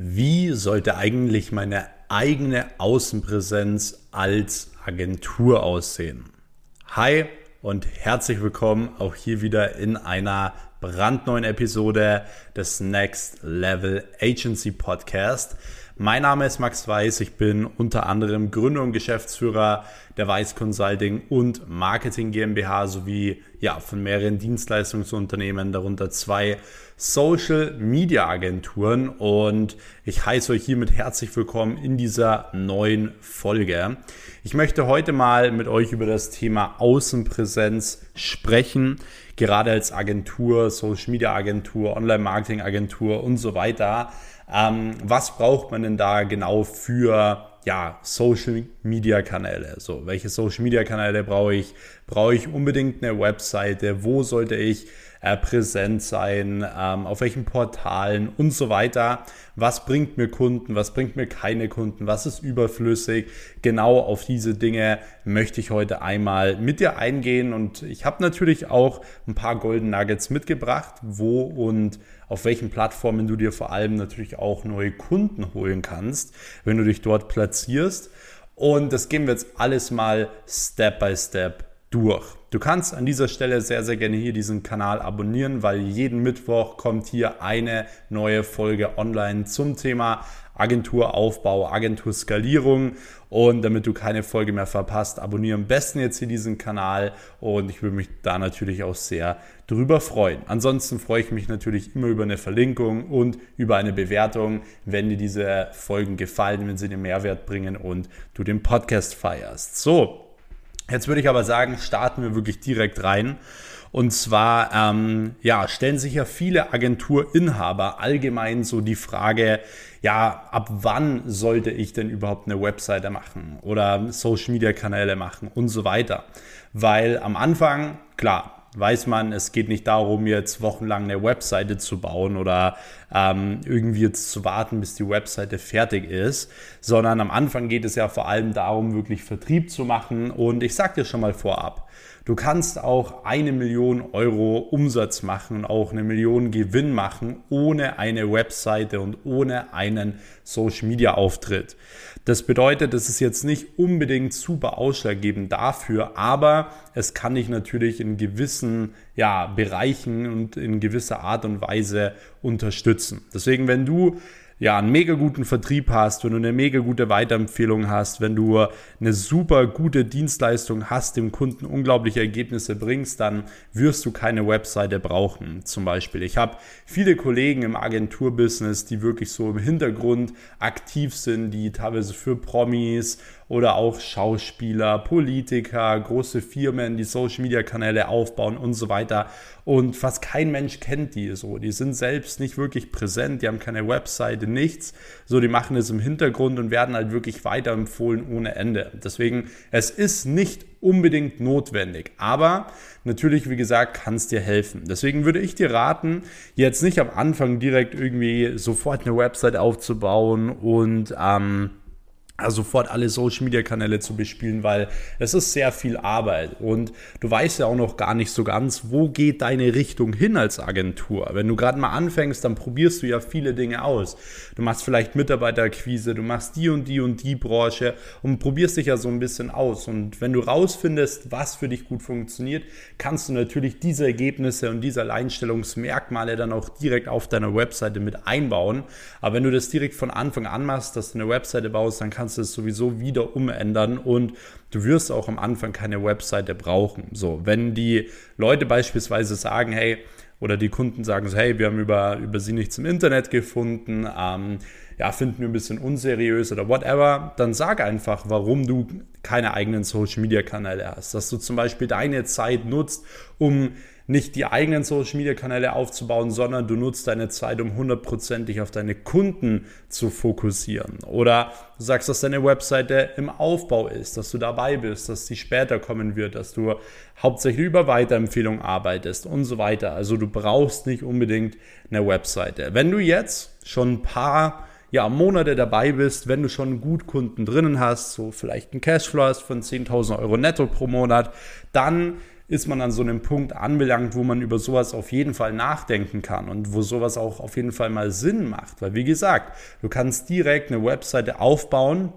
Wie sollte eigentlich meine eigene Außenpräsenz als Agentur aussehen? Hi und herzlich willkommen auch hier wieder in einer brandneuen Episode des Next Level Agency Podcast. Mein Name ist Max Weiß. Ich bin unter anderem Gründer und Geschäftsführer der Weiß Consulting und Marketing GmbH sowie ja, von mehreren Dienstleistungsunternehmen, darunter zwei Social Media Agenturen. Und ich heiße euch hiermit herzlich willkommen in dieser neuen Folge. Ich möchte heute mal mit euch über das Thema Außenpräsenz sprechen. Gerade als Agentur, Social Media Agentur, Online Marketing Agentur und so weiter ähm, was braucht man denn da genau für ja, Social Media Kanäle? So, welche Social Media Kanäle brauche ich? Brauche ich unbedingt eine Webseite? Wo sollte ich präsent sein? Ähm, auf welchen Portalen und so weiter? Was bringt mir Kunden? Was bringt mir keine Kunden? Was ist überflüssig? Genau auf diese Dinge möchte ich heute einmal mit dir eingehen und ich habe natürlich auch ein paar Golden Nuggets mitgebracht, wo und auf welchen Plattformen du dir vor allem natürlich auch neue Kunden holen kannst, wenn du dich dort platzierst. Und das gehen wir jetzt alles mal Step by Step durch. Du kannst an dieser Stelle sehr, sehr gerne hier diesen Kanal abonnieren, weil jeden Mittwoch kommt hier eine neue Folge online zum Thema Agenturaufbau, Agenturskalierung. Und damit du keine Folge mehr verpasst, abonniere am besten jetzt hier diesen Kanal und ich würde mich da natürlich auch sehr drüber freuen. Ansonsten freue ich mich natürlich immer über eine Verlinkung und über eine Bewertung, wenn dir diese Folgen gefallen, wenn sie dir Mehrwert bringen und du den Podcast feierst. So, jetzt würde ich aber sagen, starten wir wirklich direkt rein. Und zwar, ähm, ja, stellen sich ja viele Agenturinhaber allgemein so die Frage, ja, ab wann sollte ich denn überhaupt eine Webseite machen oder Social Media Kanäle machen und so weiter. Weil am Anfang, klar, weiß man, es geht nicht darum, jetzt wochenlang eine Webseite zu bauen oder ähm, irgendwie jetzt zu warten, bis die Webseite fertig ist, sondern am Anfang geht es ja vor allem darum, wirklich Vertrieb zu machen. Und ich sage dir schon mal vorab, Du kannst auch eine Million Euro Umsatz machen, auch eine Million Gewinn machen, ohne eine Webseite und ohne einen Social Media Auftritt. Das bedeutet, das ist jetzt nicht unbedingt super ausschlaggebend dafür, aber es kann dich natürlich in gewissen ja, Bereichen und in gewisser Art und Weise unterstützen. Deswegen, wenn du ja, einen mega guten Vertrieb hast, wenn du eine mega gute Weiterempfehlung hast, wenn du eine super gute Dienstleistung hast, dem Kunden unglaubliche Ergebnisse bringst, dann wirst du keine Webseite brauchen. Zum Beispiel. Ich habe viele Kollegen im Agenturbusiness, die wirklich so im Hintergrund aktiv sind, die teilweise für Promis oder auch Schauspieler, Politiker, große Firmen, die Social Media Kanäle aufbauen und so weiter. Und fast kein Mensch kennt die so. Die sind selbst nicht wirklich präsent, die haben keine Webseite, nichts. So, die machen es im Hintergrund und werden halt wirklich weiterempfohlen ohne Ende. Deswegen, es ist nicht unbedingt notwendig. Aber natürlich, wie gesagt, kann es dir helfen. Deswegen würde ich dir raten, jetzt nicht am Anfang direkt irgendwie sofort eine Website aufzubauen und ähm, also sofort alle Social Media Kanäle zu bespielen, weil es ist sehr viel Arbeit und du weißt ja auch noch gar nicht so ganz, wo geht deine Richtung hin als Agentur. Wenn du gerade mal anfängst, dann probierst du ja viele Dinge aus. Du machst vielleicht Mitarbeiterquise, du machst die und die und die Branche und probierst dich ja so ein bisschen aus. Und wenn du rausfindest, was für dich gut funktioniert, kannst du natürlich diese Ergebnisse und diese Alleinstellungsmerkmale dann auch direkt auf deiner Webseite mit einbauen. Aber wenn du das direkt von Anfang an machst, dass du eine Webseite baust, dann kannst kannst du es sowieso wieder umändern und du wirst auch am Anfang keine Webseite brauchen. So, wenn die Leute beispielsweise sagen, hey, oder die Kunden sagen so, hey, wir haben über, über sie nichts im Internet gefunden, ähm, ja, finden wir ein bisschen unseriös oder whatever, dann sag einfach, warum du keine eigenen Social Media Kanäle hast. Dass du zum Beispiel deine Zeit nutzt, um nicht die eigenen Social Media Kanäle aufzubauen, sondern du nutzt deine Zeit, um hundertprozentig auf deine Kunden zu fokussieren. Oder du sagst, dass deine Webseite im Aufbau ist, dass du dabei bist, dass sie später kommen wird, dass du hauptsächlich über Weiterempfehlungen arbeitest und so weiter. Also du brauchst nicht unbedingt eine Webseite. Wenn du jetzt schon ein paar ja, Monate dabei bist, wenn du schon gut Kunden drinnen hast, so vielleicht einen Cashflow hast von 10.000 Euro netto pro Monat, dann ist man an so einem Punkt anbelangt, wo man über sowas auf jeden Fall nachdenken kann und wo sowas auch auf jeden Fall mal Sinn macht. Weil wie gesagt, du kannst direkt eine Webseite aufbauen,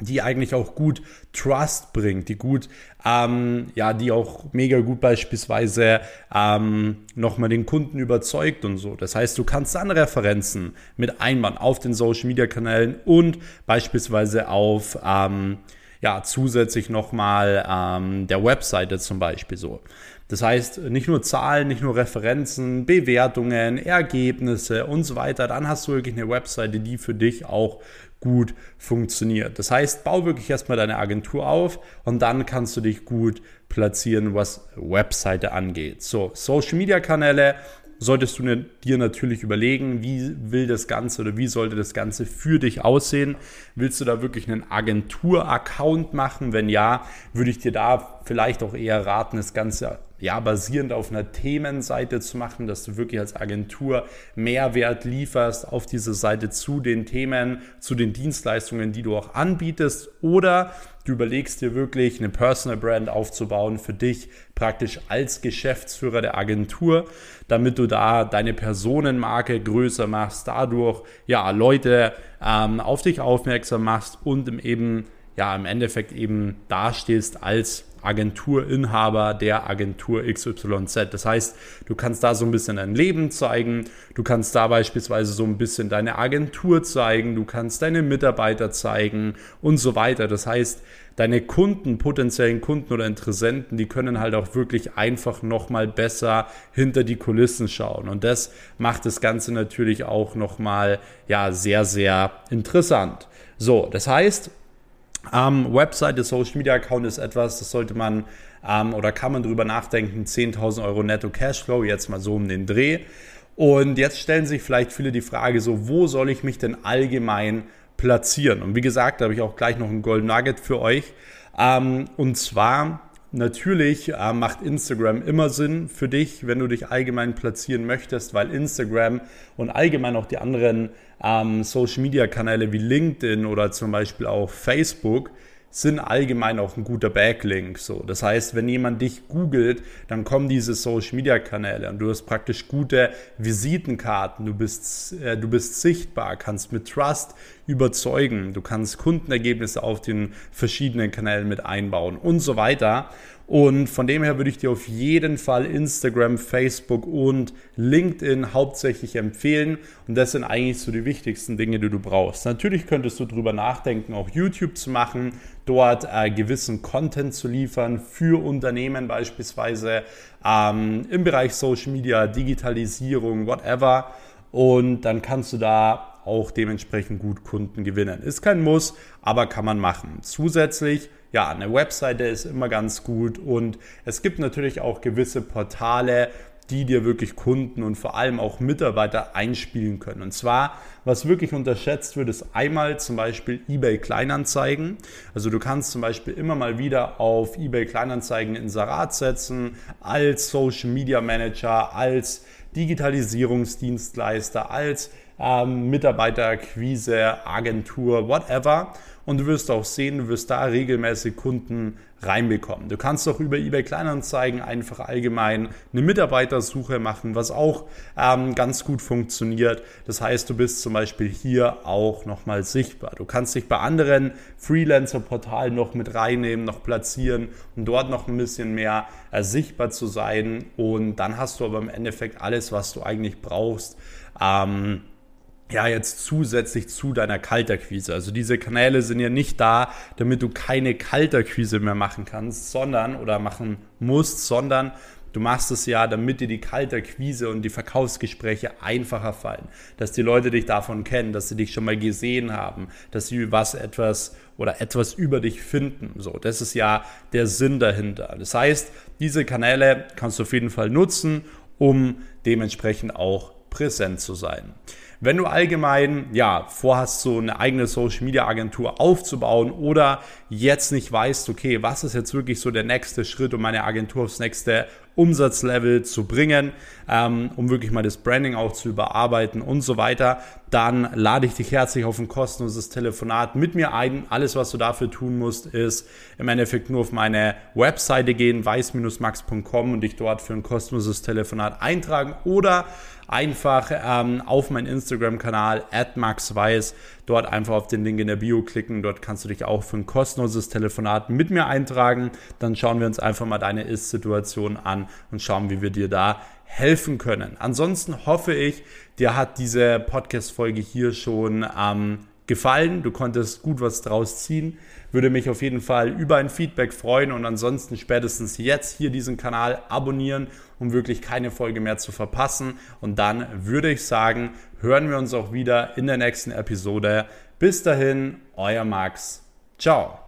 die eigentlich auch gut Trust bringt, die gut, ähm, ja, die auch mega gut beispielsweise ähm, nochmal den Kunden überzeugt und so. Das heißt, du kannst dann Referenzen mit einbauen auf den Social Media Kanälen und beispielsweise auf ähm, ja, zusätzlich nochmal ähm, der Webseite zum Beispiel so. Das heißt, nicht nur Zahlen, nicht nur Referenzen, Bewertungen, Ergebnisse und so weiter. Dann hast du wirklich eine Webseite, die für dich auch gut funktioniert. Das heißt, bau wirklich erstmal deine Agentur auf und dann kannst du dich gut platzieren, was Webseite angeht. So, Social Media Kanäle solltest du ne, dir natürlich überlegen, wie will das Ganze oder wie sollte das Ganze für dich aussehen. Willst du da wirklich einen Agentur-Account machen? Wenn ja, würde ich dir da vielleicht auch eher raten, das Ganze ja, basierend auf einer Themenseite zu machen, dass du wirklich als Agentur Mehrwert lieferst auf diese Seite zu den Themen, zu den Dienstleistungen, die du auch anbietest. Oder du überlegst dir wirklich eine Personal Brand aufzubauen für dich praktisch als Geschäftsführer der Agentur, damit du da deine Personenmarke größer machst, dadurch ja Leute ähm, auf dich aufmerksam machst und eben ja im Endeffekt eben dastehst als Agenturinhaber der Agentur XYZ. Das heißt, du kannst da so ein bisschen dein Leben zeigen, du kannst da beispielsweise so ein bisschen deine Agentur zeigen, du kannst deine Mitarbeiter zeigen und so weiter. Das heißt, deine Kunden, potenziellen Kunden oder Interessenten, die können halt auch wirklich einfach nochmal besser hinter die Kulissen schauen. Und das macht das Ganze natürlich auch nochmal, ja, sehr, sehr interessant. So, das heißt, ähm, Webseite, Social Media Account ist etwas, das sollte man ähm, oder kann man drüber nachdenken. 10.000 Euro Netto Cashflow, jetzt mal so um den Dreh. Und jetzt stellen sich vielleicht viele die Frage so, wo soll ich mich denn allgemein platzieren? Und wie gesagt, da habe ich auch gleich noch ein Gold Nugget für euch. Ähm, und zwar Natürlich äh, macht Instagram immer Sinn für dich, wenn du dich allgemein platzieren möchtest, weil Instagram und allgemein auch die anderen ähm, Social-Media-Kanäle wie LinkedIn oder zum Beispiel auch Facebook sind allgemein auch ein guter Backlink. So. Das heißt, wenn jemand dich googelt, dann kommen diese Social Media Kanäle und du hast praktisch gute Visitenkarten, du bist, äh, du bist sichtbar, kannst mit Trust überzeugen, du kannst Kundenergebnisse auf den verschiedenen Kanälen mit einbauen und so weiter. Und von dem her würde ich dir auf jeden Fall Instagram, Facebook und LinkedIn hauptsächlich empfehlen. Und das sind eigentlich so die wichtigsten Dinge, die du brauchst. Natürlich könntest du darüber nachdenken, auch YouTube zu machen, dort äh, gewissen Content zu liefern für Unternehmen beispielsweise ähm, im Bereich Social Media, Digitalisierung, whatever. Und dann kannst du da auch dementsprechend gut Kunden gewinnen. Ist kein Muss, aber kann man machen. Zusätzlich ja, eine Webseite ist immer ganz gut und es gibt natürlich auch gewisse Portale, die dir wirklich Kunden und vor allem auch Mitarbeiter einspielen können. Und zwar, was wirklich unterschätzt wird, ist einmal zum Beispiel eBay Kleinanzeigen. Also du kannst zum Beispiel immer mal wieder auf eBay Kleinanzeigen Inserat setzen, als Social Media Manager, als Digitalisierungsdienstleister, als ähm, Mitarbeiterakquise, Agentur, whatever. Und du wirst auch sehen, du wirst da regelmäßig Kunden reinbekommen. Du kannst auch über eBay Kleinanzeigen einfach allgemein eine Mitarbeitersuche machen, was auch ähm, ganz gut funktioniert. Das heißt, du bist zum Beispiel hier auch nochmal sichtbar. Du kannst dich bei anderen Freelancer-Portalen noch mit reinnehmen, noch platzieren und dort noch ein bisschen mehr äh, sichtbar zu sein. Und dann hast du aber im Endeffekt alles, was du eigentlich brauchst. Ähm, ja, jetzt zusätzlich zu deiner Kalterquise. Also diese Kanäle sind ja nicht da, damit du keine Kalterquise mehr machen kannst, sondern oder machen musst, sondern du machst es ja, damit dir die Kalterquise und die Verkaufsgespräche einfacher fallen. Dass die Leute dich davon kennen, dass sie dich schon mal gesehen haben, dass sie was etwas oder etwas über dich finden. So, das ist ja der Sinn dahinter. Das heißt, diese Kanäle kannst du auf jeden Fall nutzen, um dementsprechend auch präsent zu sein. Wenn du allgemein ja vorhast, so eine eigene Social Media Agentur aufzubauen oder jetzt nicht weißt, okay, was ist jetzt wirklich so der nächste Schritt, um meine Agentur aufs nächste Umsatzlevel zu bringen, ähm, um wirklich mal das Branding auch zu überarbeiten und so weiter, dann lade ich dich herzlich auf ein kostenloses Telefonat mit mir ein. Alles, was du dafür tun musst, ist im Endeffekt nur auf meine Webseite gehen, weiß-max.com und dich dort für ein kostenloses Telefonat eintragen oder einfach ähm, auf meinen Instagram-Kanal maxweiss dort einfach auf den Link in der Bio klicken. Dort kannst du dich auch für ein kostenloses Telefonat mit mir eintragen. Dann schauen wir uns einfach mal deine Ist-Situation an und schauen, wie wir dir da helfen können. Ansonsten hoffe ich, dir hat diese Podcast-Folge hier schon ähm, gefallen. Du konntest gut was draus ziehen. Würde mich auf jeden Fall über ein Feedback freuen und ansonsten spätestens jetzt hier diesen Kanal abonnieren, um wirklich keine Folge mehr zu verpassen. Und dann würde ich sagen, hören wir uns auch wieder in der nächsten Episode. Bis dahin, euer Max. Ciao.